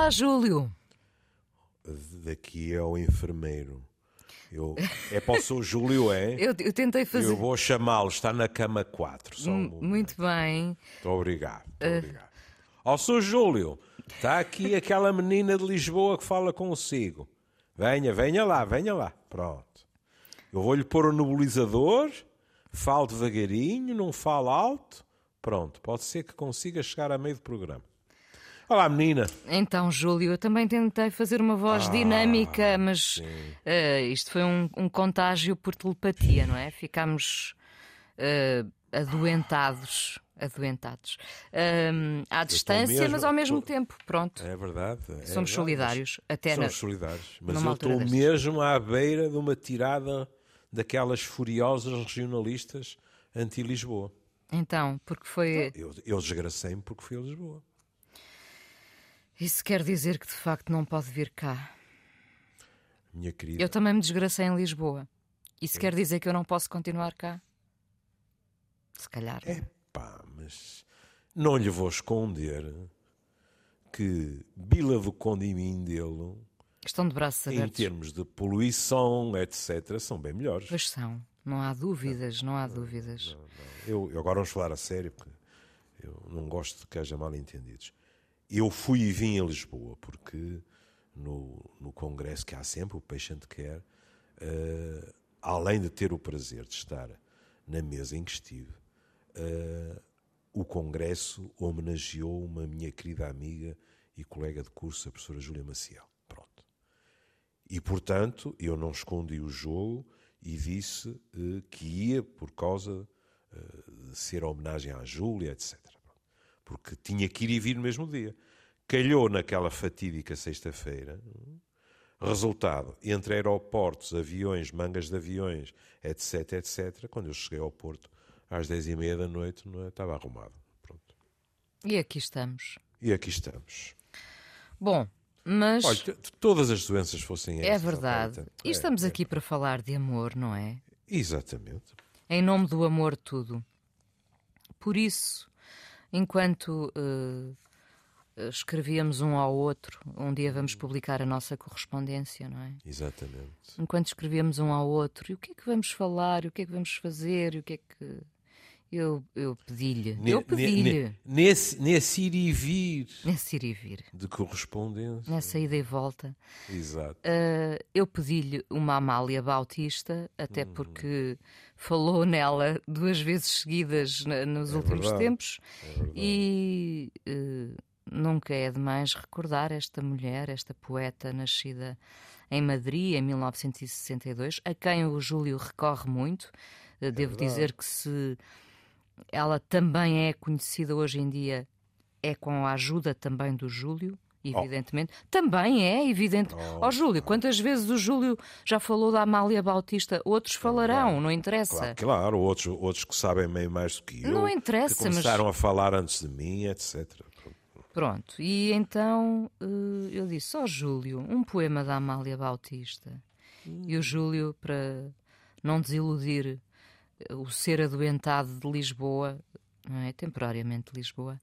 Olá, Júlio. Daqui é o enfermeiro. Eu, é para o seu Júlio, é? Eu, eu tentei fazer. Eu vou chamá-lo, está na cama 4. Só um. Muito bem. Muito obrigado. Muito Eh. obrigado. Ó, seu Júlio, está aqui aquela menina de Lisboa que fala consigo. Venha, venha lá, venha lá. Pronto. Eu vou-lhe pôr o nebulizador, falo devagarinho, não falo alto. Pronto, pode ser que consiga chegar a meio do programa. Olá, menina. Então, Júlio, eu também tentei fazer uma voz Ah, dinâmica, mas eh, isto foi um, um contágio por telepatia, não é? Ficámos eh, adoentados. Adoentados. Ahm, à distância, mesmo- mas ao mesmo tempo. Pronto. É verdade. é Somos verdade, solidários. Até mas- na... Somos solidários. Mas eu estou destas. mesmo à beira de uma tirada daquelas furiosas regionalistas anti-Lisboa. Então, porque foi. Eu, eu desgracei-me porque fui a Lisboa. Isso quer dizer que de facto não pode vir cá. Minha querida. Eu também me desgracei em Lisboa. Isso quer dizer que eu não posso continuar cá? Se calhar. É pá, mas não lhe vou esconder que Vila do Conde e Mindelo, Estão de braços em abertos. termos de poluição, etc., são bem melhores. Pois são. Não há dúvidas, não há dúvidas. Eu, eu agora vamos falar a sério, porque eu não gosto de que haja mal entendidos. Eu fui e vim a Lisboa, porque no, no congresso que há sempre, o Patient Care, eh, além de ter o prazer de estar na mesa em que estive, eh, o congresso homenageou uma minha querida amiga e colega de curso, a professora Júlia Maciel. Pronto. E, portanto, eu não escondi o jogo e disse eh, que ia por causa de ser homenagem à Júlia, etc. Porque tinha que ir e vir no mesmo dia. Calhou naquela fatídica sexta-feira. Resultado, entre aeroportos, aviões, mangas de aviões, etc, etc, quando eu cheguei ao Porto, às dez e meia da noite, não é? estava arrumado. Pronto. E aqui estamos. E aqui estamos. Bom, mas Olha, todas as doenças fossem é verdade. E É, estamos é. aqui para falar de amor, não é? Exatamente. Em nome do amor, tudo. Por isso, enquanto eh, escrevíamos um ao outro, um dia vamos publicar a nossa correspondência, não é? Exatamente. Enquanto escrevíamos um ao outro, e o que é que vamos falar, e o que é que vamos fazer, e o que é que. Eu, eu pedi-lhe, eu pedi-lhe, ne- nesse, nesse ir e vir nesse ir e vir, de correspondência. nessa ida e volta, Exato. eh, eu pedi-lhe uma Amália Bautista, até Hum. porque falou nela duas vezes seguidas nos últimos verdade, tempos É e eh, nunca é demais recordar esta mulher, esta poeta nascida em Madrid em 1962, a quem o Júlio recorre muito. Eh, Devo verdade. dizer que se ela também é conhecida hoje em dia, é com a ajuda também do Júlio. Evidentemente, também é evidente. Ó Oh, Júlio, quantas vezes o Júlio já falou da Amália Bautista? Outros falarão, não interessa. Claro, claro, outros, outros que sabem meio mais do que eu. Não interessa, que mas- começaram a falar antes de mim, etc. Pronto, e então eh, eu disse: Ó Júlio, um poema da Amália Bautista. E o Júlio, para não desiludir eh, o ser adoentado de Lisboa, não é? temporariamente de Lisboa,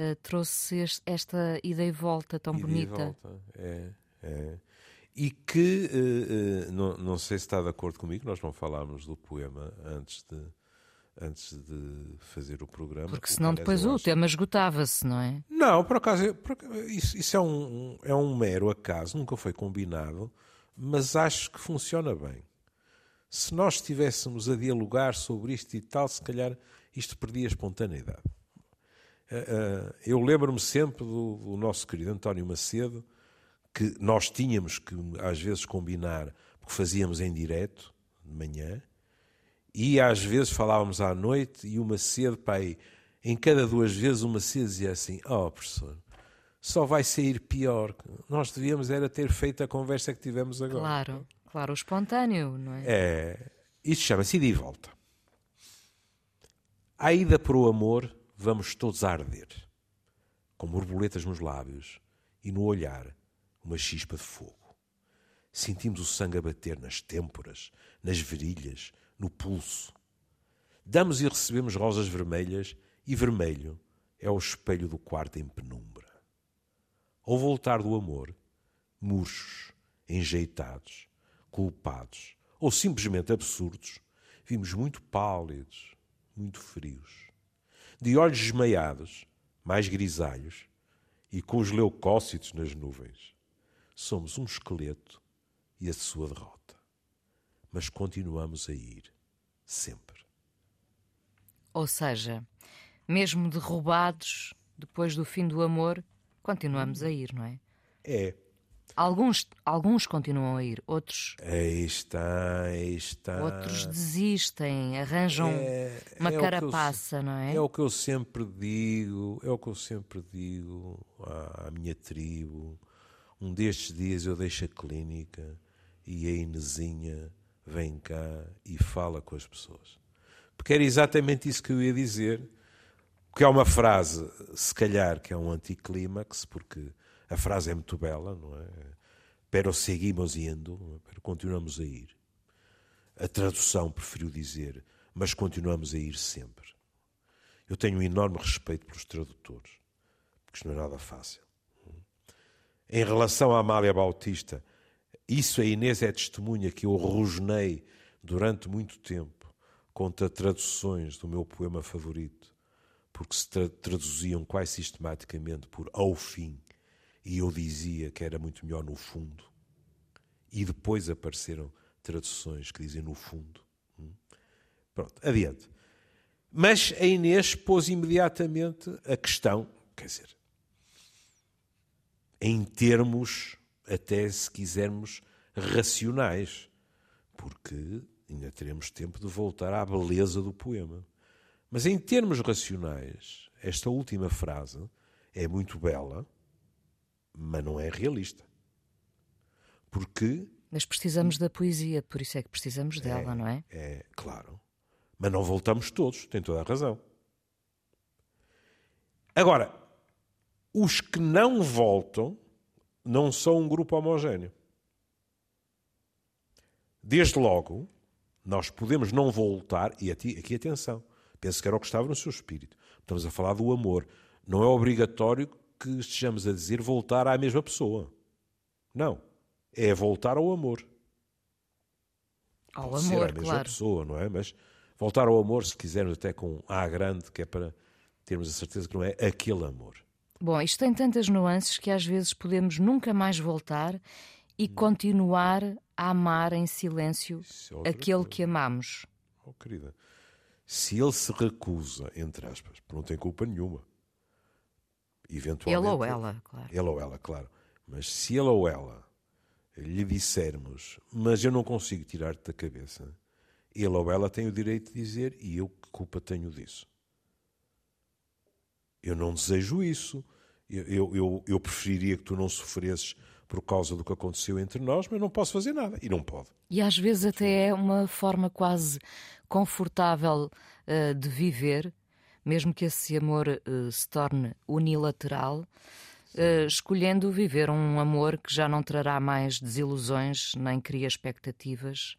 eh, trouxe este- esta ida e volta tão e bonita. volta. É, é. E que, eh, eh, não, não sei se está de acordo comigo, nós não falámos do poema antes de, antes de fazer o programa. Porque senão depois o acho- tema esgotava-se, não é? Não, por acaso, por acaso, isso, isso é, um, é um mero acaso, nunca foi combinado, mas acho que funciona bem. Se nós estivéssemos a dialogar sobre isto e tal, se calhar isto perdia a espontaneidade. Eh, eh, Eu lembro-me sempre do, do nosso querido António Macedo, que nós tínhamos que às vezes combinar, porque fazíamos em direto, de manhã, e às vezes falávamos à noite e o Macedo, pai, em cada duas vezes o Macedo dizia assim: Oh, professor, só vai sair pior. Nós devíamos era ter feito a conversa que tivemos agora. Claro, claro, o espontâneo, não é? É, isto chama-se ida e volta. À ida para o amor, vamos todos arder, com borboletas nos lábios e no olhar uma chispa de fogo. Sentimos o sangue a bater nas têmporas, nas virilhas, no pulso. Damos e recebemos rosas vermelhas e vermelho é o espelho do quarto em penumbra. Ao voltar do amor, murchos, enjeitados, culpados ou simplesmente absurdos, vimos muito pálidos, muito frios. De olhos desmaiados, mais grisalhos e com os leucócitos nas nuvens. Somos um esqueleto e a sua derrota. Mas continuamos a ir, sempre. Ou seja, mesmo derrubados depois do fim do amor, continuamos a ir, não é? É. Alguns, alguns continuam a ir, outros. Aí está, aí está. Outros desistem, arranjam é, uma é carapaça, eu, não é? É o que eu sempre digo, é o que eu sempre digo à, à minha tribo. Um destes dias eu deixo a clínica e a Inesinha vem cá e fala com as pessoas. Porque era exatamente isso que eu ia dizer. Que é uma frase, se calhar, que é um anticlímax, porque a frase é muito bela, não é? Pero seguimos indo, pero continuamos a ir. A tradução preferiu dizer, mas continuamos a ir sempre. Eu tenho um enorme respeito pelos tradutores, porque isto não é nada fácil. Em relação à Amália Bautista, isso a Inês é testemunha que eu rosnei durante muito tempo contra traduções do meu poema favorito, porque se tra traduziam quase sistematicamente por ao fim, e eu dizia que era muito melhor no fundo. E depois apareceram traduções que dizem no fundo. Hum? Pronto, adiante. Mas a Inês pôs imediatamente a questão, quer dizer, em termos, até se quisermos, racionais, porque ainda teremos tempo de voltar à beleza do poema. Mas em termos racionais, esta última frase é muito bela, mas não é realista. Porque. Mas precisamos da poesia, por isso é que precisamos dela, é, não é? É, claro. Mas não voltamos todos, tem toda a razão. Agora, os que não voltam não são um grupo homogéneo. Desde logo, nós podemos não voltar, e aqui, aqui atenção, penso que era o que estava no seu espírito. Estamos a falar do amor. Não é obrigatório que estejamos a dizer voltar à mesma pessoa. Não. É voltar ao amor. Ao Pode amor, ser a mesma claro. pessoa, não é? Mas voltar ao amor, se quisermos, até com A grande, que é para termos a certeza que não é aquele amor. Bom, isto tem tantas nuances que às vezes podemos nunca mais voltar e Hum. continuar a amar em silêncio é aquele coisa. que amamos. Oh, querida, se ele se recusa, entre aspas, não tem culpa nenhuma, eventualmente. Ele ou ela, claro. Ele ou ela, claro. Mas se ele ou ela lhe dissermos, mas eu não consigo tirar-te da cabeça, ele ou ela tem o direito de dizer, e eu que culpa tenho disso? Eu não desejo isso. Eu, eu, eu, eu preferiria que tu não sofresses por causa do que aconteceu entre nós, mas não posso fazer nada. E não pode. E às vezes até é uma forma quase confortável eh, de viver, mesmo que esse amor eh, se torne unilateral, eh, escolhendo viver um amor que já não trará mais desilusões nem cria expectativas.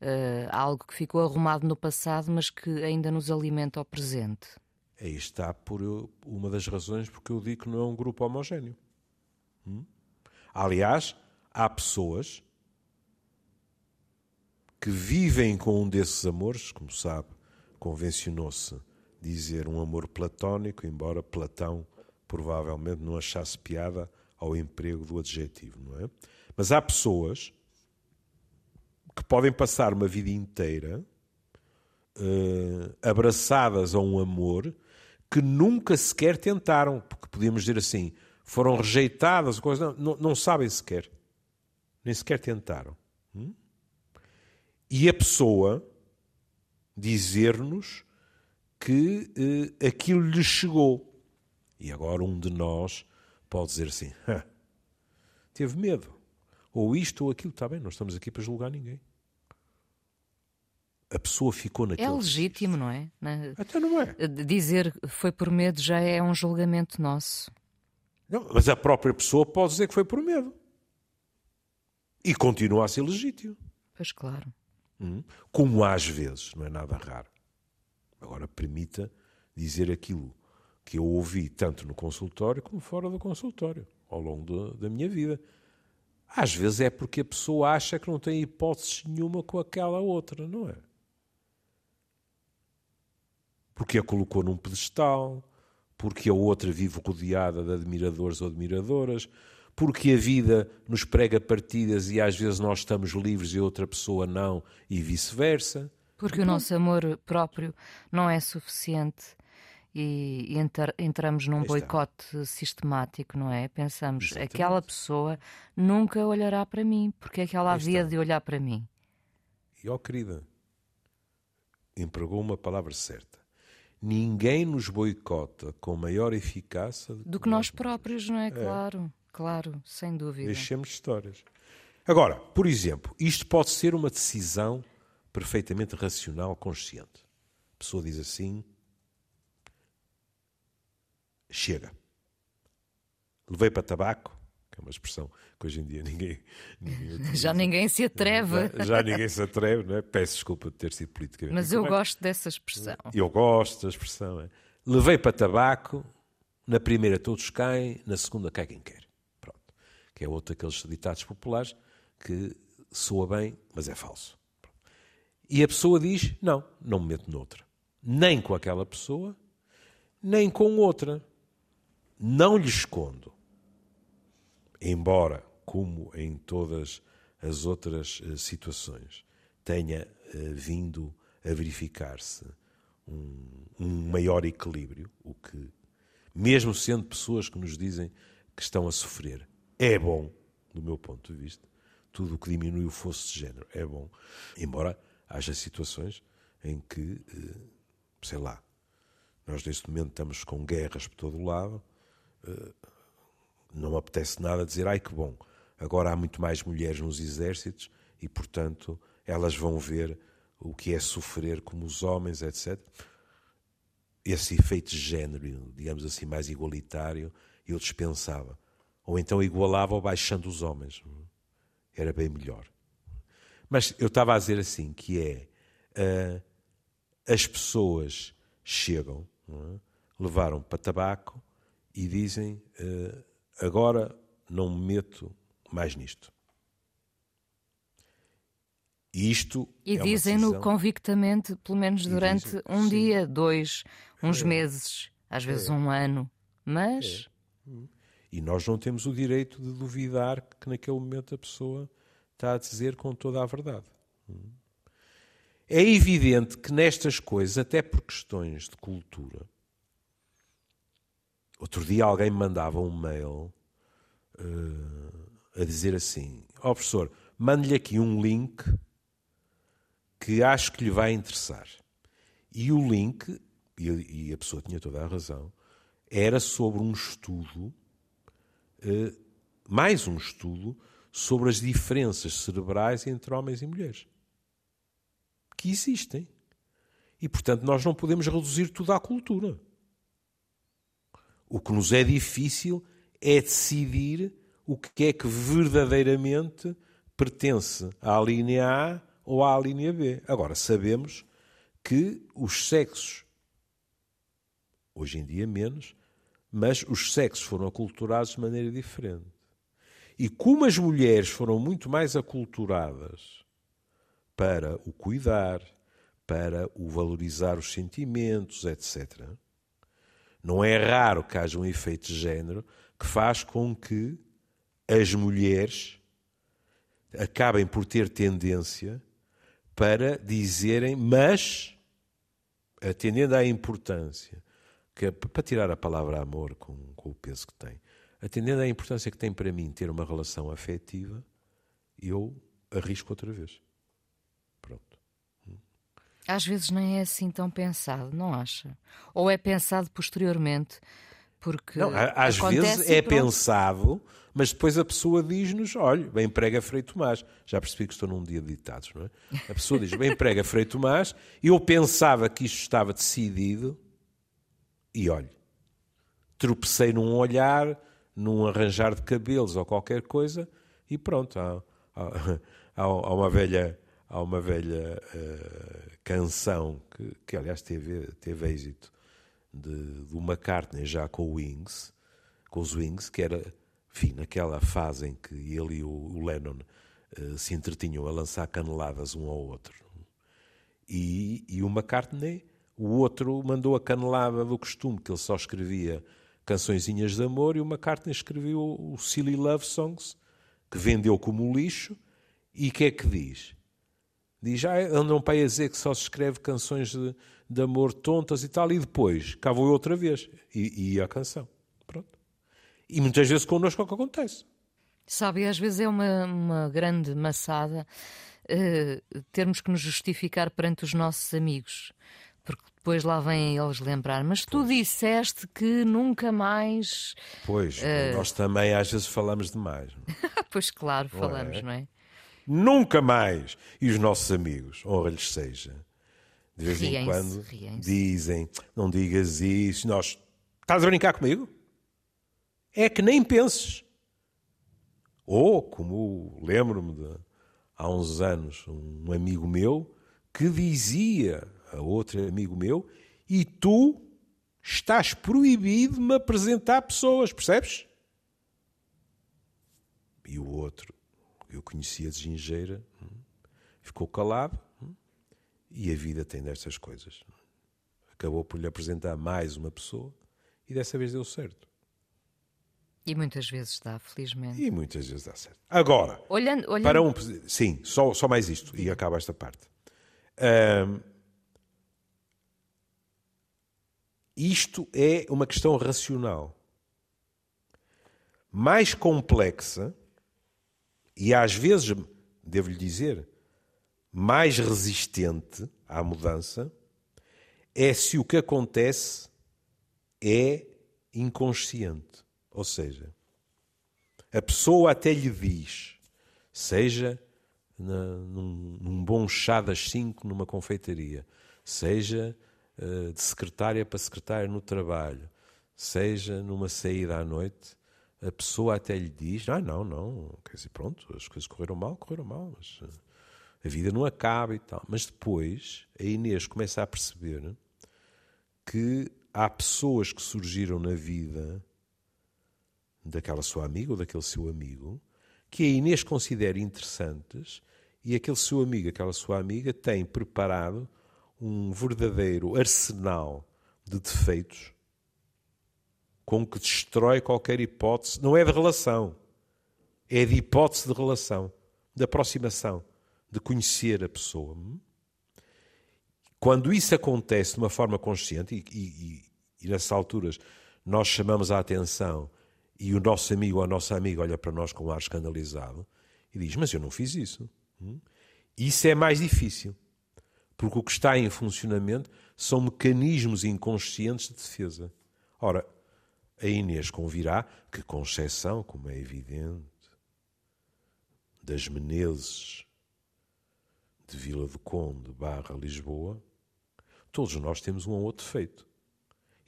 eh, algo que ficou arrumado no passado, mas que ainda nos alimenta ao presente. Aí está por eu- uma das razões porque eu digo que não é um grupo homogéneo. Hum? Aliás, há pessoas que vivem com um desses amores, como sabe, convencionou-se dizer um amor platónico, embora Platão provavelmente não achasse piada ao emprego do adjetivo, não é? Mas há pessoas que podem passar uma vida inteira eh, abraçadas a um amor que nunca sequer tentaram, porque podíamos dizer assim, foram rejeitadas, coisa, não, não, não sabem sequer, nem sequer tentaram. Hum? E a pessoa dizer-nos que eh, aquilo lhe chegou. E agora um de nós pode dizer assim: "Hã, teve medo, ou isto ou aquilo, está bem, não estamos aqui para julgar ninguém. A pessoa ficou naquele. É legítimo, não é? Até não é. Dizer foi por medo já é um julgamento nosso. Não, mas a própria pessoa pode dizer que foi por medo. E continua a ser legítimo. Pois claro. Hum? Como às vezes, não é nada raro. Agora, permita dizer aquilo que eu ouvi tanto no consultório como fora do consultório. ao longo do, da minha vida. Às vezes é porque a pessoa acha que não tem hipótese nenhuma com aquela outra, não é? Porque a colocou num pedestal, porque a outra vive rodeada de admiradores ou admiradoras, porque a vida nos prega partidas e às vezes nós estamos livres e outra pessoa não, e vice-versa. Porque o nosso amor próprio não é suficiente e entramos num boicote sistemático, não é? Pensamos, Exatamente. aquela pessoa nunca olhará para mim, porque é que ela havia de olhar para mim? E ó oh, querida, empregou uma palavra certa. Ninguém nos boicota com maior eficácia do que nós próprios, não é? é? Claro, claro, sem dúvida. Deixemos histórias. Agora, por exemplo, isto pode ser uma decisão perfeitamente racional, consciente. A pessoa diz assim: chega. Levei para tabaco, que é uma expressão que hoje em dia ninguém. ninguém já ninguém se atreve. Já, já, ninguém se atreve, não é? Peço desculpa de ter sido politicamente. Mas eu gosto dessa expressão. Eu gosto da expressão. É. Levei para tabaco, na primeira todos caem, na segunda cai quem quer. Pronto. Que é outro daqueles ditados populares que soa bem, mas é falso. E a pessoa diz: Não, não me meto noutra. Nem com aquela pessoa, nem com outra. Não lhe escondo. Embora, como em todas as outras uh, situações, tenha uh, vindo a verificar-se um, um maior equilíbrio, o que, mesmo sendo pessoas que nos dizem que estão a sofrer, é bom, do meu ponto de vista. Tudo o que diminui o fosso de género é bom. Embora haja situações em que, eh, sei lá, nós neste momento estamos com guerras por todo o lado, eh, não apetece nada dizer, ai que bom, agora há muito mais mulheres nos exércitos e, portanto, elas vão ver o que é sofrer como os homens, etc. Esse efeito de género, digamos assim, mais igualitário, eu dispensava. Ou então igualava baixando os homens. Era bem melhor. Mas eu estava a dizer assim, que é uh, as pessoas chegam, é? levaram para tabaco e dizem uh, agora não me meto mais nisto. E isto e é dizem-no convictamente, pelo menos durante dizem, um sim. dia, dois, uns é. meses, às vezes é. um ano. Mas. É. E nós não temos o direito de duvidar que naquele momento a pessoa está a dizer com toda a verdade. É evidente que nestas coisas, até por questões de cultura, outro dia alguém me mandava um mail uh, a dizer assim: Ó oh, professor, mande-lhe aqui um link que acho que lhe vai interessar. E o link, e a pessoa tinha toda a razão, era sobre um estudo, uh, mais um estudo sobre as diferenças cerebrais entre homens e mulheres. Que existem. E, portanto, nós não podemos reduzir tudo à cultura. O que nos é difícil é decidir o que é que verdadeiramente pertence à linha A ou à linha B. Agora, sabemos que os sexos, hoje em dia menos, mas os sexos foram aculturados de maneira diferente. E como as mulheres foram muito mais aculturadas para o cuidar, para o valorizar os sentimentos, etc., não é raro que haja um efeito de género que faz com que as mulheres acabem por ter tendência para dizerem, mas atendendo à importância, que, é para tirar a palavra amor com, com o peso que tem, atendendo à importância que tem para mim ter uma relação afetiva, eu arrisco outra vez. Pronto. Às vezes nem é assim tão pensado, não acha? Ou é pensado posteriormente? Porque não, às vezes é pensado, mas depois a pessoa diz-nos: olha, bem prega Frei Tomás. Já percebi que estou num dia de ditados, não é? A pessoa diz: bem prega Frei Tomás. Eu pensava que isto estava decidido e olhe, tropecei num olhar, num arranjar de cabelos ou qualquer coisa, e pronto, há, há, há uma velha, há uma velha uh, canção que, que, aliás, teve, teve êxito de, do McCartney já com o Wings, com os Wings, que era enfim, naquela fase em que ele e o Lennon uh, se entretinham a lançar caneladas um ao outro. E, e o McCartney, o outro mandou a canelada do costume, que ele só escrevia cançõezinhas de amor, e o McCartney escreveu o Silly Love Songs, que vendeu como lixo, e que é que diz? Diz, ah, andam para a dizer que só se escreve canções de, de amor tontas e tal, e depois, cá vou outra vez, e, e a canção. Pronto. E muitas vezes connosco é o que acontece. Sabe, às vezes é uma, uma grande maçada uh, termos que nos justificar perante os nossos amigos. Depois lá vêm eles lembrar, mas tu disseste que nunca mais. Pois, uh... nós também às vezes falamos demais. pois claro, não falamos, é? não é? Nunca mais! E os nossos amigos, honra-lhes seja, de vez em quando dizem: não digas isso, nós. Estás a brincar comigo? é que nem penses. Ou, como lembro-me de há uns anos, um amigo meu que dizia a outro amigo meu: e tu estás proibido de me apresentar pessoas, percebes? E o outro, eu conhecia de gingeira, hum, ficou calado hum, e a vida tem destas coisas. Acabou por lhe apresentar mais uma pessoa e dessa vez deu certo. E muitas vezes dá, felizmente. E muitas vezes dá certo. Agora, olhando, olhando... para um. Sim, só, só mais isto e acaba esta parte. Um, isto é uma questão racional. Mais complexa e às vezes, devo-lhe dizer, mais resistente à mudança é se o que acontece é inconsciente. Ou seja, a pessoa até lhe diz, seja na, num, num, bom chá das cinco numa confeitaria, seja de secretária para secretária no trabalho, seja numa saída à noite, a pessoa até lhe diz: Ah, não, não, quer dizer, pronto, as coisas correram mal, correram mal, mas uh, a vida não acaba e tal. Mas depois a Inês começa a perceber que há pessoas que surgiram na vida daquela sua amiga ou daquele seu amigo, que a Inês considera interessantes e aquele seu amigo, aquela sua amiga, tem preparado um verdadeiro arsenal de defeitos com que destrói qualquer hipótese, não é de relação, é de hipótese de relação, de aproximação, de conhecer a pessoa. Quando isso acontece de uma forma consciente, e, e, e nessas alturas nós chamamos a atenção e o nosso amigo ou a nossa amiga olha para nós com um ar escandalizado e diz: Mas eu não fiz isso. Isso é mais difícil, porque o que está em funcionamento são mecanismos inconscientes de defesa. Ora, a Inês convirá que, com exceção, como é evidente, das Menezes de Vila do Conde barra Lisboa, todos nós temos um ou outro defeito.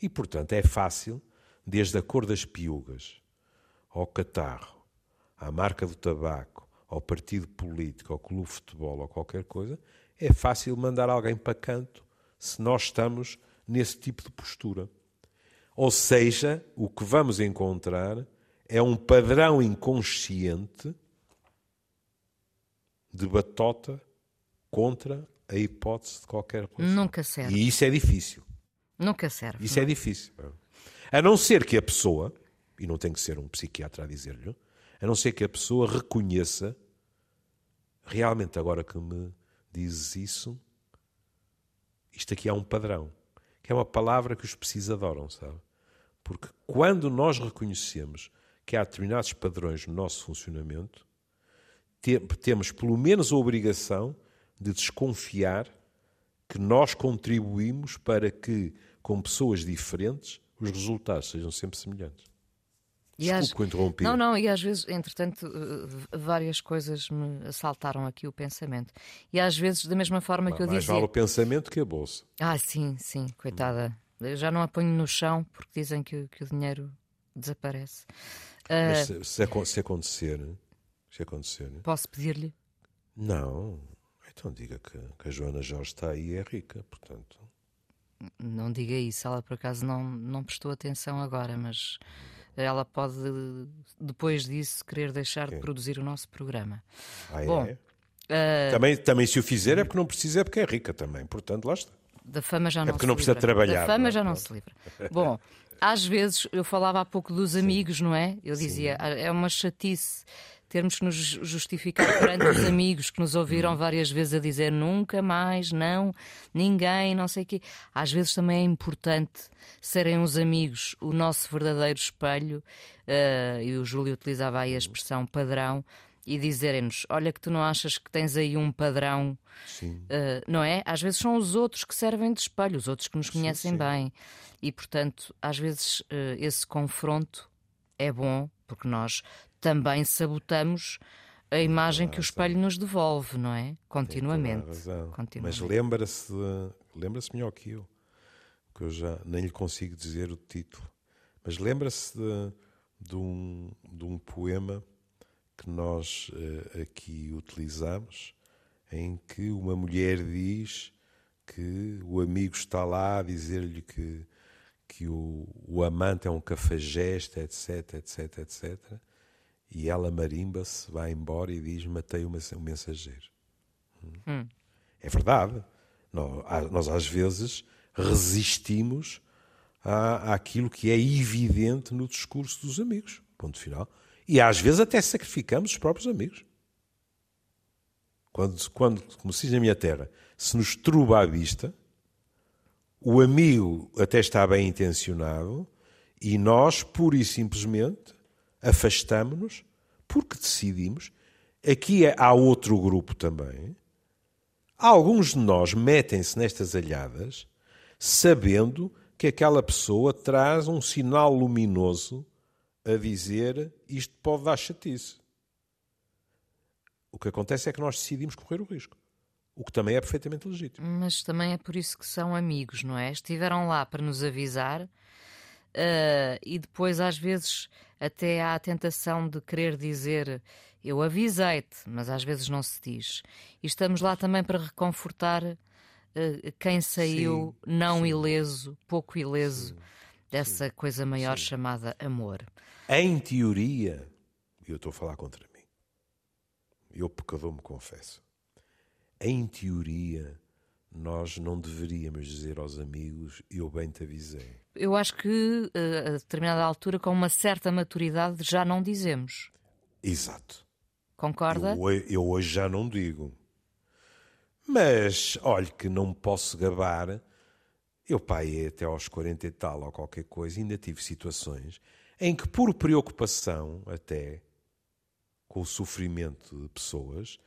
E, portanto, é fácil desde a cor das piugas, ao catarro, à marca do tabaco, ao partido político, ao clube de futebol ou qualquer coisa, é fácil mandar alguém para canto se nós estamos nesse tipo de postura. Ou seja, o que vamos encontrar é um padrão inconsciente de batota contra a hipótese de qualquer coisa. Nunca serve. E isso é difícil. Nunca serve. Isso é não. é difícil. A não ser que a pessoa, e não tem que ser um psiquiatra a dizer-lhe, a não ser que a pessoa reconheça, realmente agora que me dizes isso, isto aqui há um padrão, que é uma palavra que os psis adoram, sabe? Porque quando nós reconhecemos que há determinados padrões no nosso funcionamento, temos pelo menos a obrigação de desconfiar que nós contribuímos para que, com pessoas diferentes, os resultados sejam sempre semelhantes. Desculpe às... interromper. Não, não, e às vezes, entretanto, eh, várias coisas me assaltaram aqui o pensamento. E às vezes, da mesma forma Mas, que eu mais dizia... Mais vale o pensamento que a bolsa. Ah, sim, sim, coitada. Eu já não a ponho no chão porque dizem que, que o dinheiro desaparece. Mas uh... se, se, se, acontecer, se acontecer... Posso pedir-lhe? Não, então diga que, que a Joana Jorge está aí e é rica, portanto não diga isso, ela por acaso não, não prestou atenção agora, mas ela pode, depois disso, querer deixar de produzir o nosso programa. Ah, é? Bom, uh... também, também se o fizer é porque não precisa, é porque é rica também. Portanto, lá está. Da fama já não é porque não precisa livra. trabalhar. Da fama é? já não se livra. Bom, às vezes, eu falava há pouco dos amigos, não é? Eu dizia, Sim. é uma chatice termos que nos justificar perante os amigos que nos ouviram hum. várias vezes a dizer nunca mais, não, ninguém, não sei o quê. Às vezes também é importante serem os amigos o nosso verdadeiro espelho, uh, e o Júlio utilizava aí a expressão padrão, e dizerem-nos: Olha, que tu não achas que tens aí um padrão, uh, não é? Às vezes são os outros que servem de espelho, os outros que nos conhecem sim, sim. bem. E, portanto, às vezes uh, esse confronto é bom, porque nós também sabotamos a imagem que o espelho nos devolve, não é? Continuamente. Continuamente. Mas lembra-se, lembra-se melhor que eu, que eu já nem lhe consigo dizer o título, mas lembra-se de, de, um, de um poema que nós uh, aqui utilizamos, em que uma mulher diz que o amigo está lá a dizer-lhe que, que o, o amante é um cafajeste, etc, etc, etc. E ela marimba-se, vai embora e diz: Matei o um mensageiro. Hum. É verdade. Nós, nós, às vezes, resistimos à, àquilo que é evidente no discurso dos amigos. Ponto final. E às vezes até sacrificamos os próprios amigos. Quando, quando como se diz na minha terra, se nos truba à vista, o amigo até está bem intencionado e nós, pura e simplesmente, afastamos-nos porque decidimos. Aqui é, há outro grupo também. Alguns de nós metem-se nestas alhadas sabendo que aquela pessoa traz um sinal luminoso a dizer isto pode dar chatice. O que acontece é que nós decidimos correr o risco. O que também é perfeitamente legítimo. Mas também é por isso que são amigos, não é? Estiveram lá para nos avisar uh, e depois, às vezes, até há a tentação de querer dizer eu avisei-te, mas às vezes não se diz. E estamos lá também para reconfortar uh, quem saiu sim, não sim. ileso, pouco ileso, sim, dessa coisa maior chamada amor. Em teoria, e eu estou a falar contra mim, eu pecador me confesso, em teoria nós não deveríamos dizer aos amigos eu bem te avisei. Eu acho que eh, a determinada altura, com uma certa maturidade, já não dizemos. Exato. Concorda? Eu, eu hoje já não digo. Mas, olhe que não me posso gabar. Eu, pai, até aos 40 e tal, ou qualquer coisa, ainda tive situações em que, por preocupação até com o sofrimento de pessoas,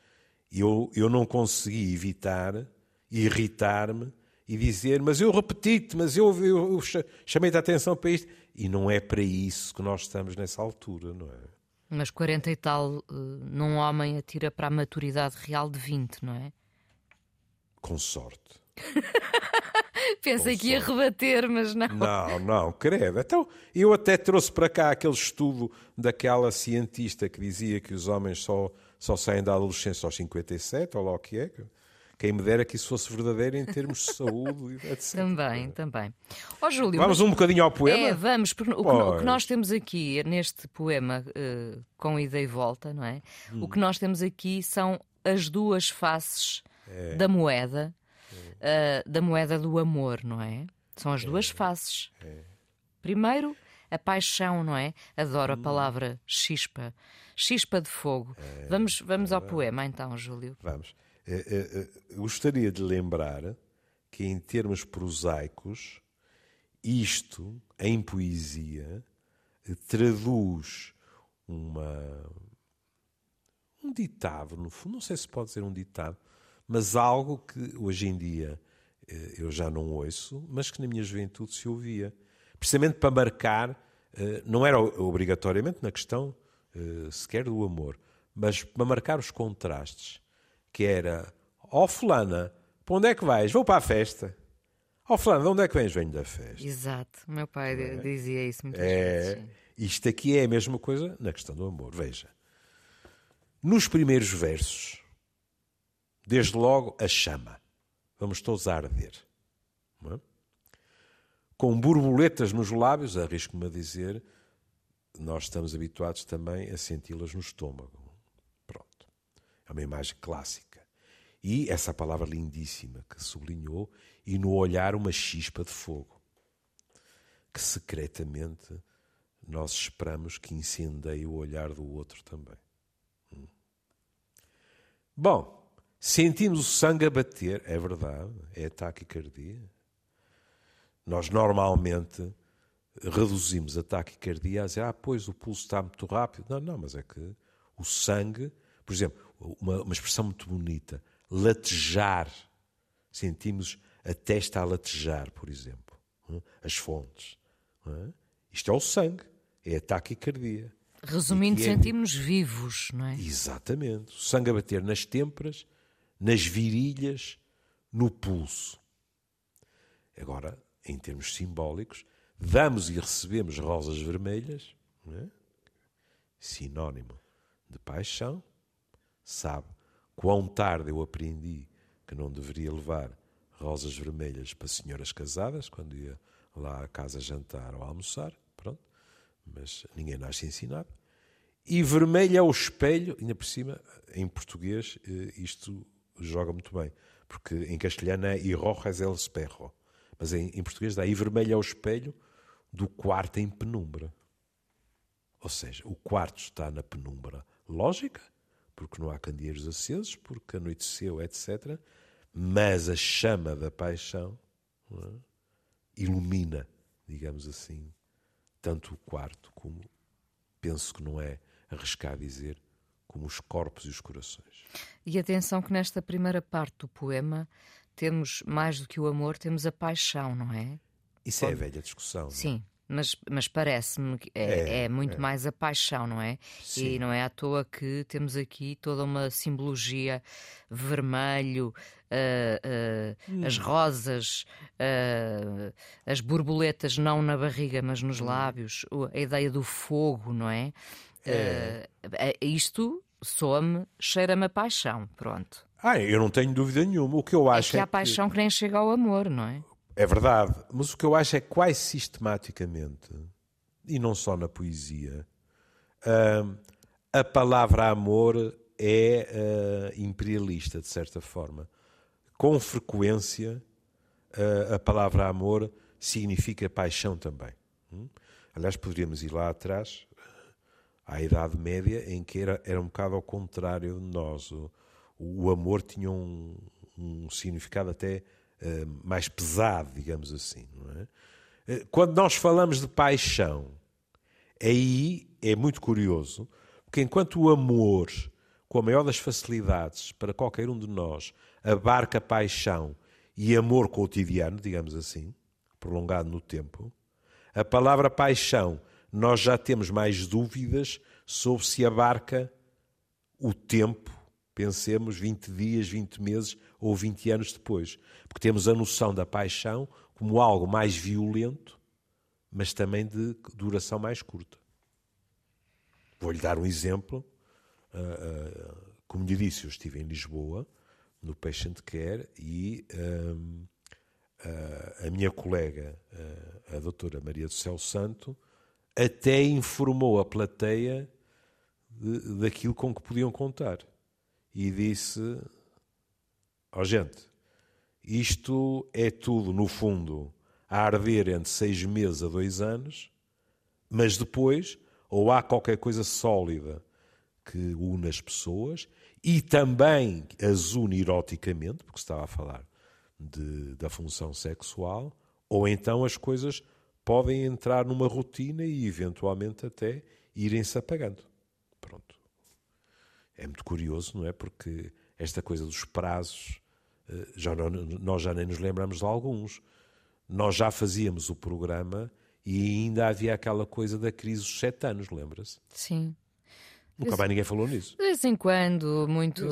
eu, eu não consegui evitar irritar-me e dizer, mas eu repeti-te, mas eu, eu, eu chamei-te a atenção para isto. E não é para isso que nós estamos nessa altura, não é? Mas 40 e tal, eh, num homem atira para a maturidade real de 20, não é? Com sorte. Pensei que ia rebater, mas não. Não, não, credo. Então, eu até trouxe para cá aquele estudo daquela cientista que dizia que os homens só, só saem da adolescência aos 57, ou lá o que é. Quem me dera que isso fosse verdadeiro em termos de saúde, etc. Também, também. Ó, Júlio, vamos mas... um bocadinho ao poema? É, vamos, porque o que, o que, nós temos aqui neste poema, uh, com ida e volta, não é? Hum. O que nós temos aqui são as duas faces é. da moeda, uh, da moeda do amor, não é? São as duas é. faces. É. Primeiro, a paixão, não é? Adoro hum. a palavra chispa. Chispa de fogo. É. Vamos, vamos ao poema então, Júlio. Vamos. Eh, eh, eh, gostaria de lembrar que, em termos prosaicos, isto, em poesia, traduz uma, um ditado, no fundo, não sei se pode ser um ditado, mas algo que hoje em dia eu já não ouço, mas que na minha juventude se ouvia. Precisamente para marcar, não era obrigatoriamente na questão sequer do amor, mas para marcar os contrastes que era: Ó oh, Fulana, para onde é que vais? Vou para a festa. Ó oh, Fulana, de onde é que vens? Venho da festa. Exato, o meu pai é? dizia isso muitas é... vezes. Isto aqui é a mesma coisa na questão do amor. Veja, nos primeiros versos, desde logo a chama. Vamos todos a arder. É? Com borboletas nos lábios, arrisco-me a dizer, nós estamos habituados também a senti-las no estômago. Pronto. É uma imagem clássica. E essa palavra lindíssima que sublinhou, e no olhar uma chispa de fogo, que secretamente nós esperamos que incendeie o olhar do outro também. Hum. Bom, sentimos o sangue a bater, é verdade, é taquicardia. Nós normalmente reduzimos a taquicardia a dizer, ah, pois o pulso está muito rápido. Não, não, mas é que o sangue, por exemplo, uma, uma expressão muito bonita, latejar. Sentimos a testa a latejar, por exemplo. Hum, as fontes. Hum, isto é o sangue, é a taquicardia. Resumindo, é... sentimos vivos, não é? Exatamente. O sangue a bater nas têmporas, nas virilhas, no pulso. Agora, em termos simbólicos, damos e recebemos rosas vermelhas, é? sinónimo de paixão. Sabe quão tarde eu aprendi que não deveria levar rosas vermelhas para senhoras casadas quando ia lá à casa jantar ou almoçar, pronto. Mas ninguém nasce ensinado. E vermelho é o espelho, ainda por cima, em português, eh, isto joga muito bem, porque em castelhano é e rojas el espejo, mas em, em português dá e vermelho é o espelho do quarto em penumbra. Ou seja, o quarto está na penumbra lógica, porque não há candeeiros acesos, porque anoiteceu, etc. Mas a chama da paixão é? ilumina, digamos assim, tanto o quarto como, penso que não é arriscado dizer, como os corpos e os corações. E atenção que nesta primeira parte do poema temos mais do que o amor, temos a paixão, não é? Isso é a velha discussão. É? Sim. Mas, mas parece-me que é, é, é muito é. mais a paixão, não é? Sim. E não é à toa que temos aqui toda uma simbologia vermelho, uh, uh, hum. as rosas, uh, as borboletas não na barriga, mas nos hum. lábios, a ideia do fogo, não é? é. isto soa-me, cheira-me a paixão, pronto. Ah, eu não tenho dúvida nenhuma. O que eu acho é que há paixão que... que nem chega ao amor, não é? É verdade, mas o que eu acho é que quase sistematicamente, e não só na poesia, uh, a palavra amor é uh, imperialista, de certa forma. Com frequência, uh, a palavra amor significa paixão também. Hum? Aliás, poderíamos ir lá atrás, à Idade Média, em que era, era um bocado ao contrário de nós. O, o amor tinha um, um significado até mais pesado, digamos assim. É? Eh, quando nós falamos de paixão, aí é muito curioso, porque enquanto o amor, com a maior das facilidades para qualquer um de nós, abarca paixão e amor cotidiano, digamos assim, prolongado no tempo, a palavra paixão nós já temos mais dúvidas sobre se abarca o tempo, pensemos 20 dias, 20 meses ou 20 anos depois. Porque temos a noção da paixão como algo mais violento, mas também de duração mais curta. Vou-lhe dar um exemplo. Ah, ah, como lhe disse, eu estive em Lisboa, no Patient Care, e ah, a minha colega, a doutora Maria do Céu Santo, até informou a plateia daquilo com que podiam contar. E disse Ó oh, gente, isto é tudo, no fundo, a arder entre seis meses a dois anos, mas depois, ou há qualquer coisa sólida que une as pessoas e também as une eroticamente, porque estava a falar de, da função sexual, ou então as coisas podem entrar numa rotina e eventualmente até irem-se apagando. É muito curioso, não é? Porque esta coisa dos prazos, eh, já não, nós já nem nos lembramos de alguns. Nós já fazíamos o programa e ainda havia aquela coisa da crise dos sete anos, lembra-se? Sim. Nunca mais ninguém falou nisso. De vez em quando, muito,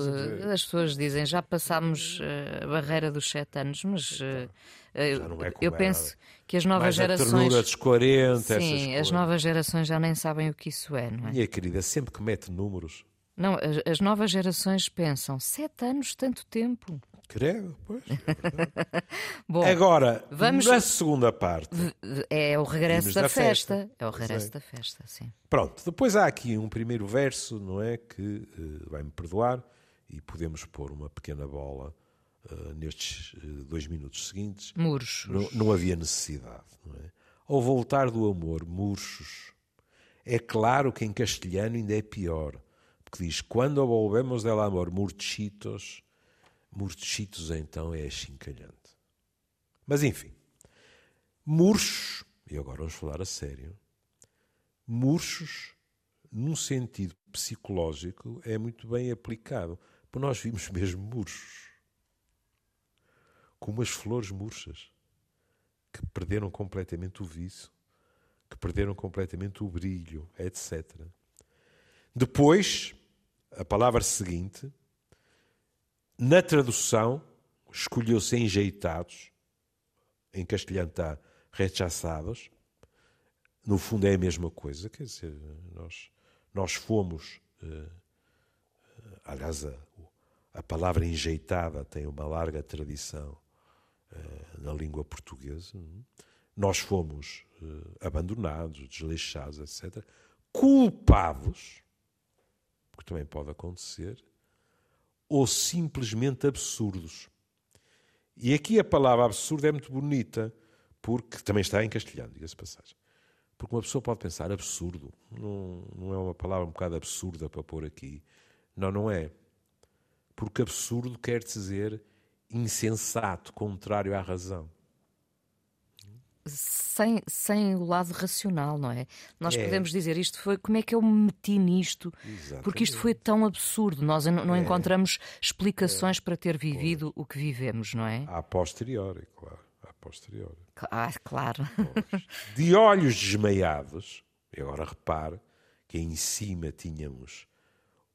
as pessoas dizem já passámos eh, a barreira dos sete anos, mas uh, é eu penso que as novas mais gerações. A ternura dos 40, Sim, as novas gerações já nem sabem o que isso é, não é? Minha querida, sempre que mete números, não, as, as novas gerações pensam: sete anos, tanto tempo. Credo, pois. Bom, Agora, vamos- na segunda parte. é o regresso da, festa. festa. É o regresso é. da festa, sim. Pronto, depois há aqui um primeiro verso, não é? Que eh, vai-me perdoar e podemos pôr uma pequena bola eh, nestes eh, dois minutos seguintes. Muros. Não, não havia necessidade, não é? Ao voltar do amor, murchos. É claro que em castelhano ainda é pior, porque diz: quando volvemos del amor murchitos, murchitos então é achincalhante. Mas enfim, murchos, e agora vamos falar a sério, murchos, num sentido psicológico, é muito bem aplicado, porque nós vimos mesmo murchos, como as flores murchas que perderam completamente o viço, que perderam completamente o brilho, etc. Depois, a palavra seguinte, na tradução, escolheu-se enjeitados, em castelhano está rechaçados, no fundo é a mesma coisa, quer dizer, nós, nós fomos, eh, aliás, a, a palavra enjeitada tem uma larga tradição eh, na língua portuguesa. é? Nós fomos eh, abandonados, desleixados, etc. Culpados, também pode acontecer, ou simplesmente absurdos. E aqui a palavra absurdo é muito bonita, porque também está em castelhano, diga-se passagem. Porque uma pessoa pode pensar absurdo, não, não é uma palavra um bocado absurda para pôr aqui. Não, não é. Porque absurdo quer dizer insensato, contrário à razão. Sem, sem o lado racional, não é? Nós É. podemos dizer isto foi como é que eu me meti nisto, porque isto foi tão absurdo. Nós não, É. encontramos explicações para ter vivido o que vivemos, não é? A posteriori, claro. A posteriori. Ah, claro. De olhos desmaiados, e agora repare que em cima tínhamos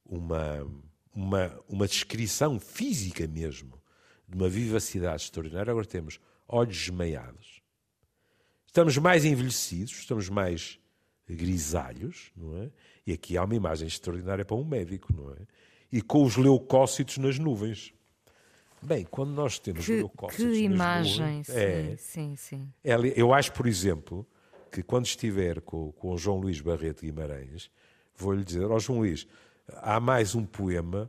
uma, uma, uma descrição física mesmo de uma vivacidade extraordinária, agora temos olhos desmaiados. Estamos mais envelhecidos, estamos mais grisalhos, não é? E aqui há uma imagem extraordinária para um médico, não é? E com os leucócitos nas nuvens. Bem, quando nós temos Que, leucócitos que nas imagem, nuvens, sim, é, sim, sim. é Eu acho, por exemplo, que quando estiver com, com o João Luís Barreto Guimarães, vou-lhe dizer, ó João Luís, há mais um poema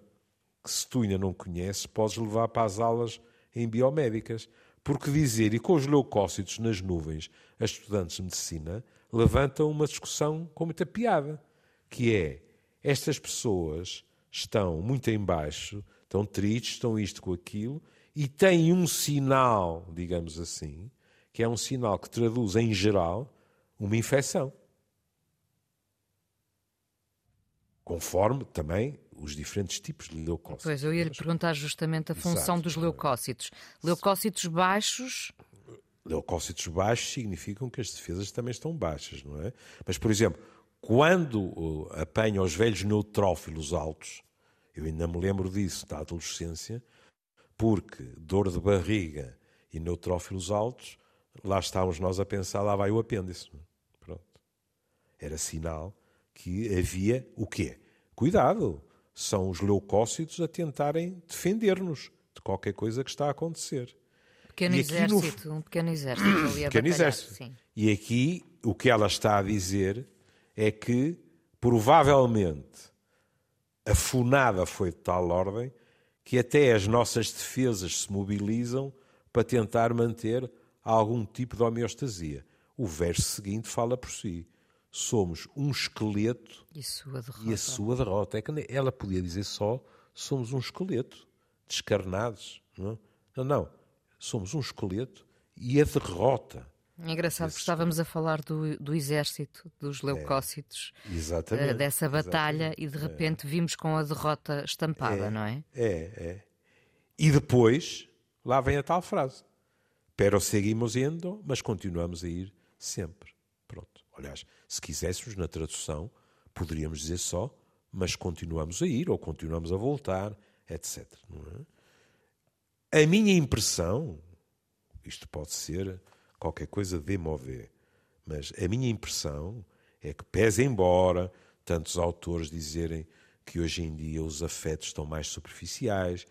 que se tu ainda não conheces, podes levar para as aulas em biomédicas. Porque dizer, e com os leucócitos nas nuvens, as estudantes de medicina levantam uma discussão com muita piada, que é, estas pessoas estão muito em baixo, estão tristes, estão isto com aquilo, e têm um sinal, digamos assim, que é um sinal que traduz, em geral, uma infecção. Conforme também os diferentes tipos de leucócitos. Pois, eu ia lhe perguntar justamente a função Exato. dos leucócitos. Leucócitos baixos, Leucócitos baixos significam que as defesas também estão baixas, não é? Mas, por exemplo, quando apanham os velhos neutrófilos altos, eu ainda me lembro disso da adolescência, porque dor de barriga e neutrófilos altos, lá estávamos nós a pensar, lá vai o apêndice. é? Pronto. Era sinal que havia o quê? Cuidado, são os leucócitos a tentarem defender-nos de qualquer coisa que está a acontecer. pequeno E aqui no- exército, um pequeno exército ali a pequeno exército. Sim. E aqui o que ela está a dizer é que provavelmente a funada foi de tal ordem que até as nossas defesas se mobilizam para tentar manter algum tipo de homeostasia. O verso seguinte fala por si. Somos um esqueleto E sua e a sua derrota. É que ela podia dizer só somos um esqueleto, descarnados. Não, não, não. Somos um esqueleto e a derrota. É engraçado porque estávamos a falar do, do exército, dos leucócitos, Exatamente. eh, dessa batalha, e de repente vimos com a derrota estampada, não é? É, é. E depois, lá vem a tal frase. Pero seguimos indo, mas continuamos a ir sempre. Aliás, se quiséssemos, na tradução, poderíamos dizer só, mas continuamos a ir, ou continuamos a voltar, etc. é? A minha impressão, isto pode ser qualquer coisa de mover, mas a minha impressão é que, pese embora tantos autores dizerem que hoje em dia os afetos estão mais superficiais,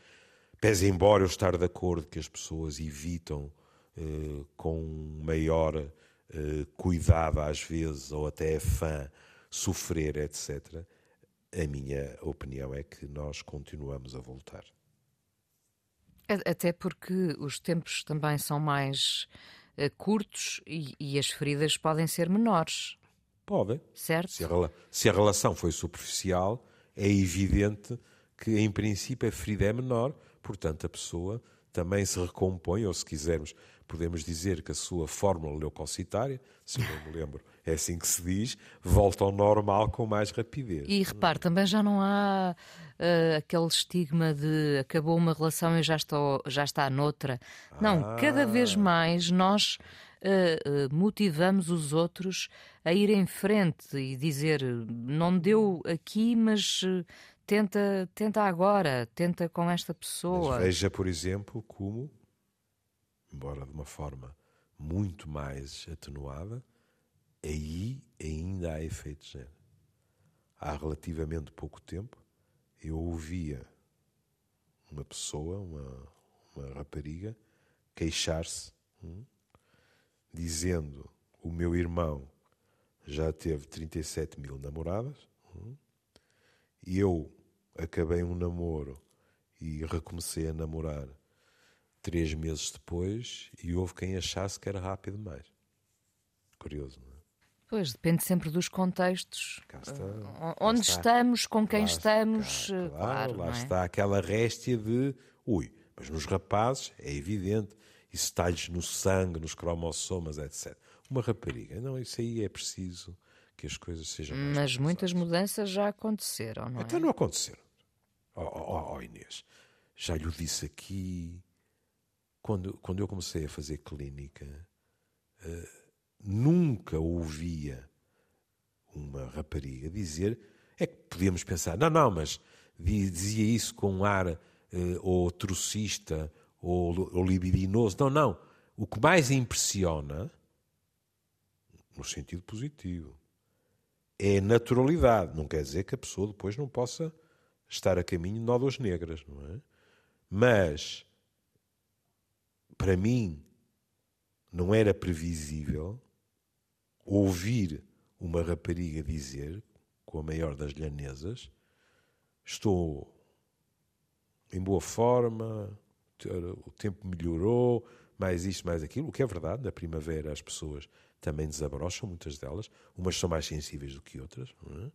Pese embora eu estar de acordo que as pessoas evitam eh, com maior eh, cuidado às vezes, ou até fã, sofrer, etc., a minha opinião é que nós continuamos a voltar. Até porque os tempos também são mais uh, curtos e, e, as feridas podem ser menores. Podem. Certo? Se a, se a relação foi superficial, é evidente que, em princípio, a ferida é menor, portanto, a pessoa também se recompõe, ou se quisermos, podemos dizer que a sua fórmula leucocitária, se não me lembro, é assim que se diz, volta ao normal com mais rapidez. E repare, também já não há uh, aquele estigma de acabou uma relação e já, estou, já está noutra. Não, ah. cada vez mais nós uh, uh, motivamos os outros a ir em frente e dizer não deu aqui, mas tenta, tenta agora, tenta com esta pessoa. Mas veja, por exemplo, como, embora de uma forma muito mais atenuada, aí ainda há efeitos zero. Há relativamente pouco tempo, eu ouvia uma pessoa, uma, uma rapariga, queixar-se, hum, dizendo: O meu irmão já teve 37 mil namoradas, hum, e eu acabei um namoro e recomecei a namorar três meses depois e houve quem achasse que era rápido demais. Curioso, não é? Pois, depende sempre dos contextos. Está, uh, onde está, estamos, com quem estamos. Cá, claro, claro, lá é? está aquela réstia de ui, mas nos rapazes é evidente, isso está-lhes no sangue, nos cromossomas, etc. Uma rapariga, não, isso aí é preciso que as coisas sejam Mas muitas mudanças já aconteceram, não é? Até não aconteceram. Oh, oh, oh, Inês, já lhe disse aqui, quando, quando eu comecei a fazer clínica, uh, nunca ouvia uma rapariga dizer, é que podíamos pensar, não, não, mas dizia isso com um ar uh, ou trocista ou, ou libidinoso. Não, não. O que mais impressiona, no sentido positivo, é naturalidade. Não quer dizer que a pessoa depois não possa estar a caminho de nódoas negras, não é? Mas, para mim, não era previsível ouvir uma rapariga dizer, com a maior das lhanesas, estou em boa forma, o tempo melhorou, mais isto, mais aquilo, o que é verdade, na primavera as pessoas também desabrocham, muitas delas, umas são mais sensíveis do que outras. É?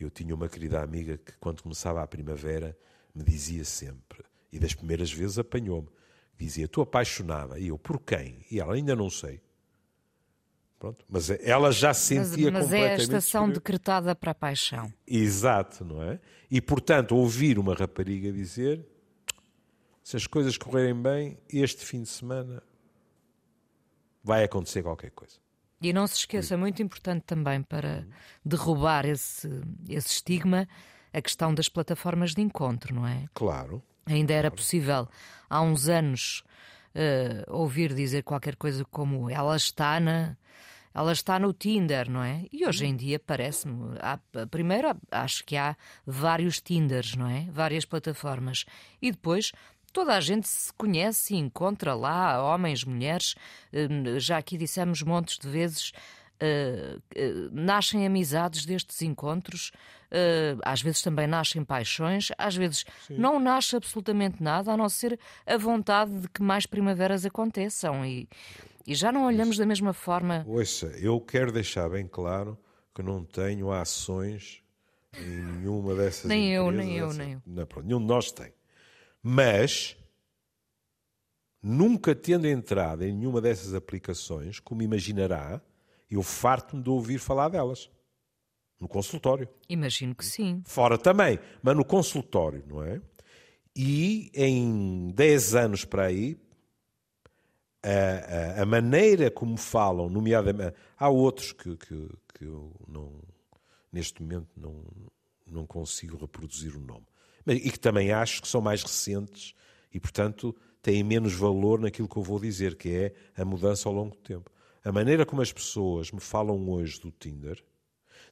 Eu tinha uma querida amiga que, quando começava a primavera, me dizia sempre, e das primeiras vezes apanhou-me, dizia: Estou apaixonada. E eu, por quem? E ela, ainda não sei. Pronto. Mas ela já sentia mas, mas completamente... Mas é a estação decretada para a paixão. Exato, não é? E, portanto, ouvir uma rapariga dizer se as coisas correrem bem, este fim de semana vai acontecer qualquer coisa. E não se esqueça, muito importante também para derrubar esse, esse estigma, a questão das plataformas de encontro, não é? Claro. Ainda era possível, há uns anos, uh, ouvir dizer qualquer coisa como ela está na. Ela está no Tinder, não é? E hoje em dia parece-me. Primeiro, acho que há vários Tinders, não é? Várias plataformas. E depois toda a gente se conhece e encontra lá, homens, mulheres, hum, já aqui dissemos montes de vezes. Uh, uh, nascem amizades destes encontros, uh, às vezes também nascem paixões, às vezes Sim. não nasce absolutamente nada, a não ser a vontade de que mais primaveras aconteçam. E, e já não olhamos Isso. da mesma forma. Ouça, eu quero deixar bem claro que não tenho ações em nenhuma dessas nem empresas. Eu, nem eu, nem eu. Não, pronto, nenhum de nós tem. Mas, nunca tendo entrado em nenhuma dessas aplicações, como imaginará, eu farto-me de ouvir falar delas. No consultório. Imagino que sim. Fora também, mas no consultório, não é? E em 10 anos para aí, a, a, a, maneira como falam, nomeadamente. Há outros que, que, que eu não, neste momento não, não consigo reproduzir o nome e que também acho que são mais recentes e, portanto, têm menos valor naquilo que eu vou dizer, que é a mudança ao longo do tempo. A maneira como as pessoas me falam hoje do Tinder,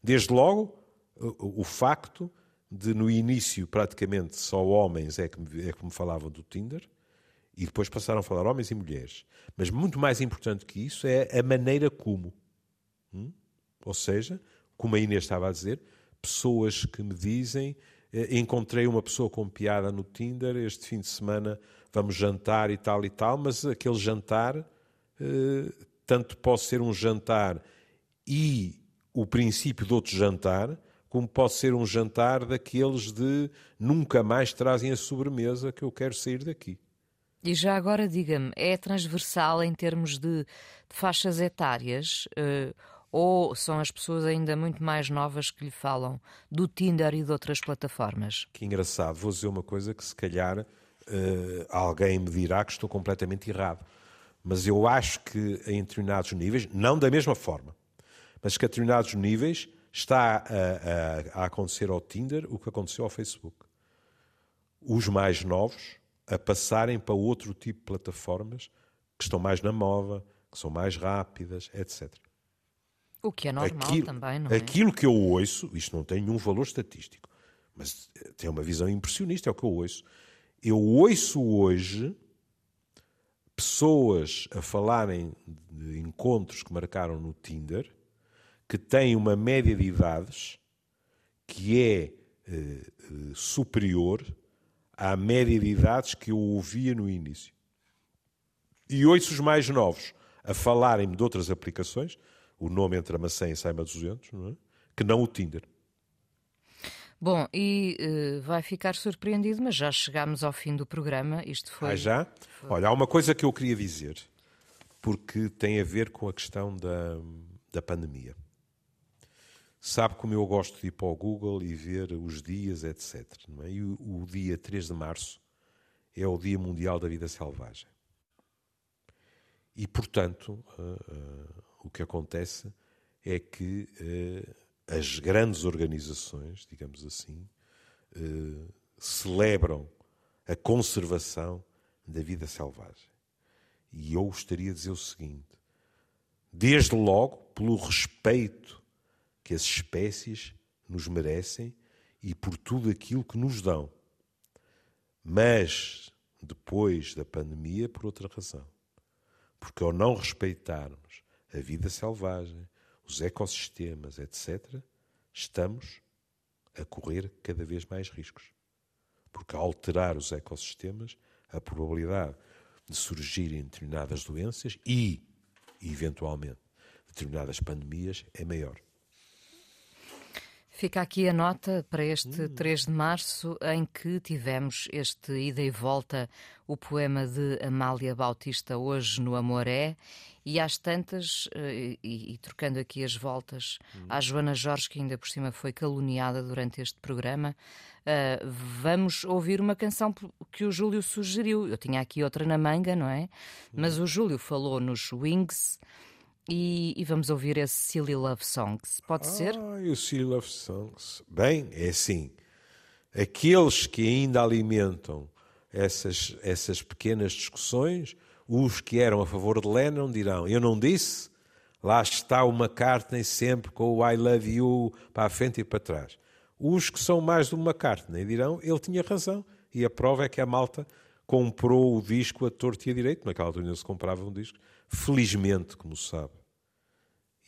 desde logo o, facto de, no início, praticamente só homens é que, me, é que me falavam do Tinder, e depois passaram a falar homens e mulheres. Mas muito mais importante que isso é a maneira como. Hum? Ou seja, como a Inês estava a dizer, pessoas que me dizem eh, encontrei uma pessoa com piada no Tinder, este fim de semana vamos jantar e tal e tal, mas aquele jantar, eh, tanto pode ser um jantar e o princípio de outro jantar, como pode ser um jantar daqueles de nunca mais trazem a sobremesa que eu quero sair daqui. E já agora diga-me, é transversal em termos de, de faixas etárias? Uh, ou são as pessoas ainda muito mais novas que lhe falam do Tinder e de outras plataformas? Que engraçado, vou dizer uma coisa que se calhar uh, alguém me dirá que estou completamente errado. Mas eu acho que em determinados níveis, não da mesma forma, mas que a determinados níveis está a, a, a acontecer ao Tinder o que aconteceu ao Facebook. Os mais novos a passarem para outro tipo de plataformas que estão mais na moda, que são mais rápidas, etc. O que é normal aquilo, também, não é? Aquilo que eu ouço, isto não tem nenhum valor estatístico, mas tem uma visão impressionista, é o que eu ouço. Eu ouço hoje pessoas a falarem de encontros que marcaram no Tinder que tem uma média de idades que é eh, eh, superior à média de idades que eu ouvia no início. E ouço os mais novos a falarem-me de outras aplicações, o nome entre a maçã e saima 200, não é? que não o Tinder. Bom, e uh, vai ficar surpreendido, mas já chegámos ao fim do programa. Isto foi. Ah, já? Foi... Olha, há uma coisa que eu queria dizer, porque tem a ver com a questão da, da pandemia. Sabe como eu gosto de ir para o Google e ver os dias, etc. É? E o, o, dia 3 de março é o Dia Mundial da Vida Selvagem. E, portanto, uh, uh, o que acontece é que uh, as grandes organizações, digamos assim, celebram a conservação da vida selvagem. E eu gostaria de dizer o seguinte: desde logo, pelo respeito que as espécies nos merecem e por tudo aquilo que nos dão. Mas, depois da pandemia, por outra razão. Porque ao não respeitarmos a vida selvagem, os ecossistemas, etc., estamos a correr cada vez mais riscos. Porque ao alterar os ecossistemas, a probabilidade de surgirem determinadas doenças e, eventualmente, determinadas pandemias é maior. Fica aqui a nota para este hum. 3 de março, em que tivemos este ida e volta, o poema de Amália Bautista, hoje no Amoré, e às tantas, eh, e, e trocando aqui as voltas, hum. à Joana Jorge, que ainda por cima foi caluniada durante este programa, uh, vamos ouvir uma canção que o Júlio sugeriu. Eu tinha aqui outra na manga, não é? Hum. Mas o Júlio falou nos Wings. E, e, vamos ouvir esse Silly Love Songs. Pode ah, ser? o Silly Love Songs. Bem, é assim. Aqueles que ainda alimentam essas, essas pequenas discussões, os que eram a favor de Lennon dirão: Eu não disse, lá está o McCartney sempre com o I love you para a frente e para trás. Os que são mais do McCartney dirão: Ele tinha razão. E a prova é que a malta comprou o disco a torto e a direito. Naquela altura não se comprava um disco Felizmente, como sabe.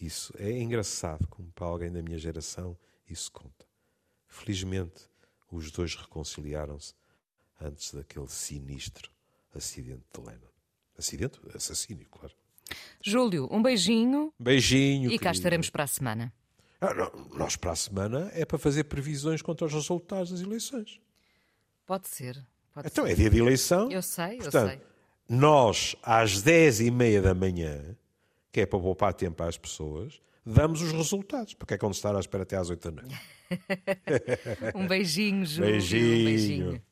Isso é engraçado, como para alguém da minha geração isso conta. Felizmente, os dois reconciliaram-se antes daquele sinistro acidente de Lennon. Acidente? Assassínio, claro. Júlio, um beijinho. Beijinho. E cá querido. estaremos para a semana. Ah, não, nós para a semana é para fazer previsões contra os resultados das eleições. Pode ser. Pode então ser. é dia de eleição. Eu sei, Portanto, eu sei nós, às 10 e meia da manhã, que é para poupar tempo às pessoas, damos os resultados. Porque é que vamos estar à espera até às 8 da noite? um beijinho, Ju. Beijinho. Um beijinho.